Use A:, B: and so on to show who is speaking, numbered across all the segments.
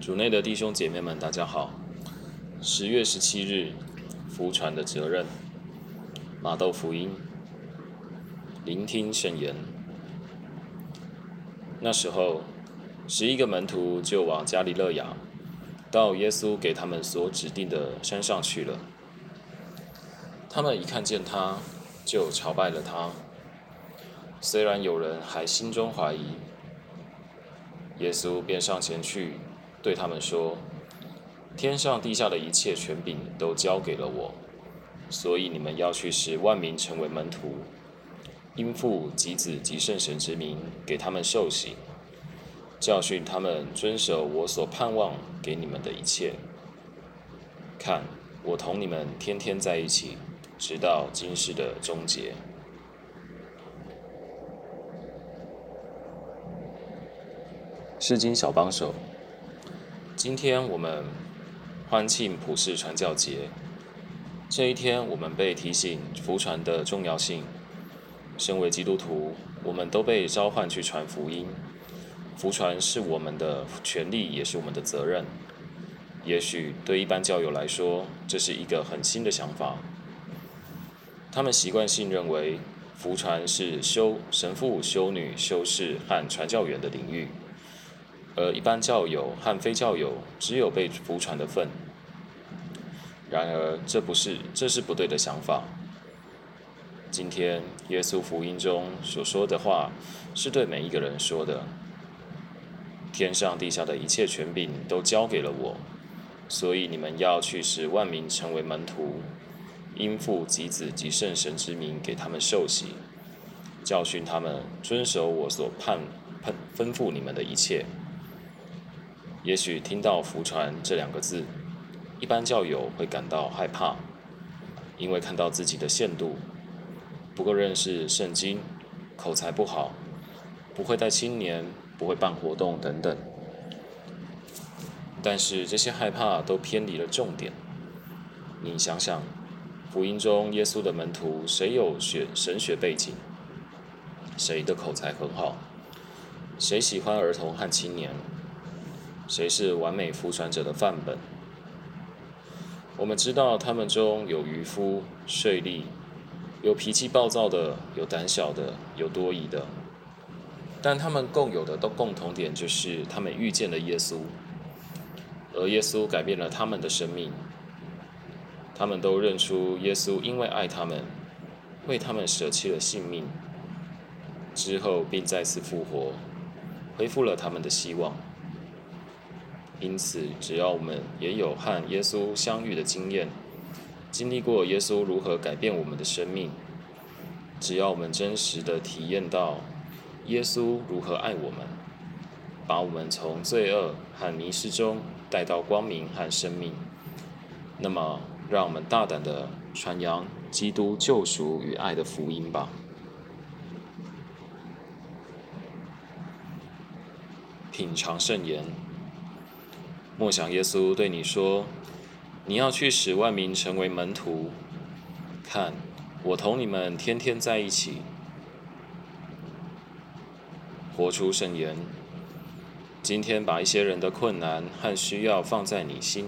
A: 主内的弟兄姐妹们，大家好。十月十七日，福传的责任，马窦福音，聆听圣言。那时候，十一个门徒就往加里勒亚，到耶稣给他们所指定的山上去了。他们一看见他，就朝拜了他。虽然有人还心中怀疑，耶稣便上前去。对他们说：“天上地下的一切权柄都交给了我，所以你们要去使万民成为门徒，因父及子及圣神之名给他们受洗，教训他们遵守我所盼望给你们的一切。看，我同你们天天在一起，直到今世的终结。”诗经小帮手。今天我们欢庆普世传教节。这一天，我们被提醒福传的重要性。身为基督徒，我们都被召唤去传福音。福传是我们的权利，也是我们的责任。也许对一般教友来说，这是一个很新的想法。他们习惯性认为，福传是修神父、修女、修士和传教员的领域。而一般教友和非教友只有被服传的份。然而，这不是，这是不对的想法。今天，耶稣福音中所说的话，是对每一个人说的。天上地下的一切权柄都交给了我，所以你们要去使万民成为门徒，因父及子及圣神之名给他们受洗，教训他们遵守我所判吩吩咐你们的一切。也许听到“福传”这两个字，一般教友会感到害怕，因为看到自己的限度，不够认识圣经，口才不好，不会带青年，不会办活动等等。但是这些害怕都偏离了重点。你想想，福音中耶稣的门徒谁有学神学背景？谁的口才很好？谁喜欢儿童和青年？谁是完美服传者的范本？我们知道他们中有渔夫、税吏，有脾气暴躁的，有胆小的，有多疑的。但他们共有的都共同点就是，他们遇见了耶稣，而耶稣改变了他们的生命。他们都认出耶稣因为爱他们，为他们舍弃了性命，之后并再次复活，恢复了他们的希望。因此，只要我们也有和耶稣相遇的经验，经历过耶稣如何改变我们的生命，只要我们真实的体验到耶稣如何爱我们，把我们从罪恶和迷失中带到光明和生命，那么，让我们大胆的传扬基督救赎与爱的福音吧。品尝圣言。默想耶稣对你说：“你要去使万民成为门徒。看，我同你们天天在一起。活出圣言。今天把一些人的困难和需要放在你心，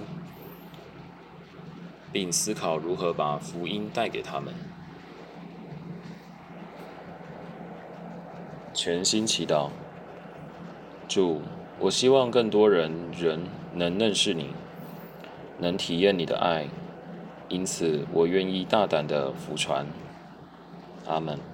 A: 并思考如何把福音带给他们。全心祈祷，主。”我希望更多人人能认识你，能体验你的爱，因此我愿意大胆的服传。阿门。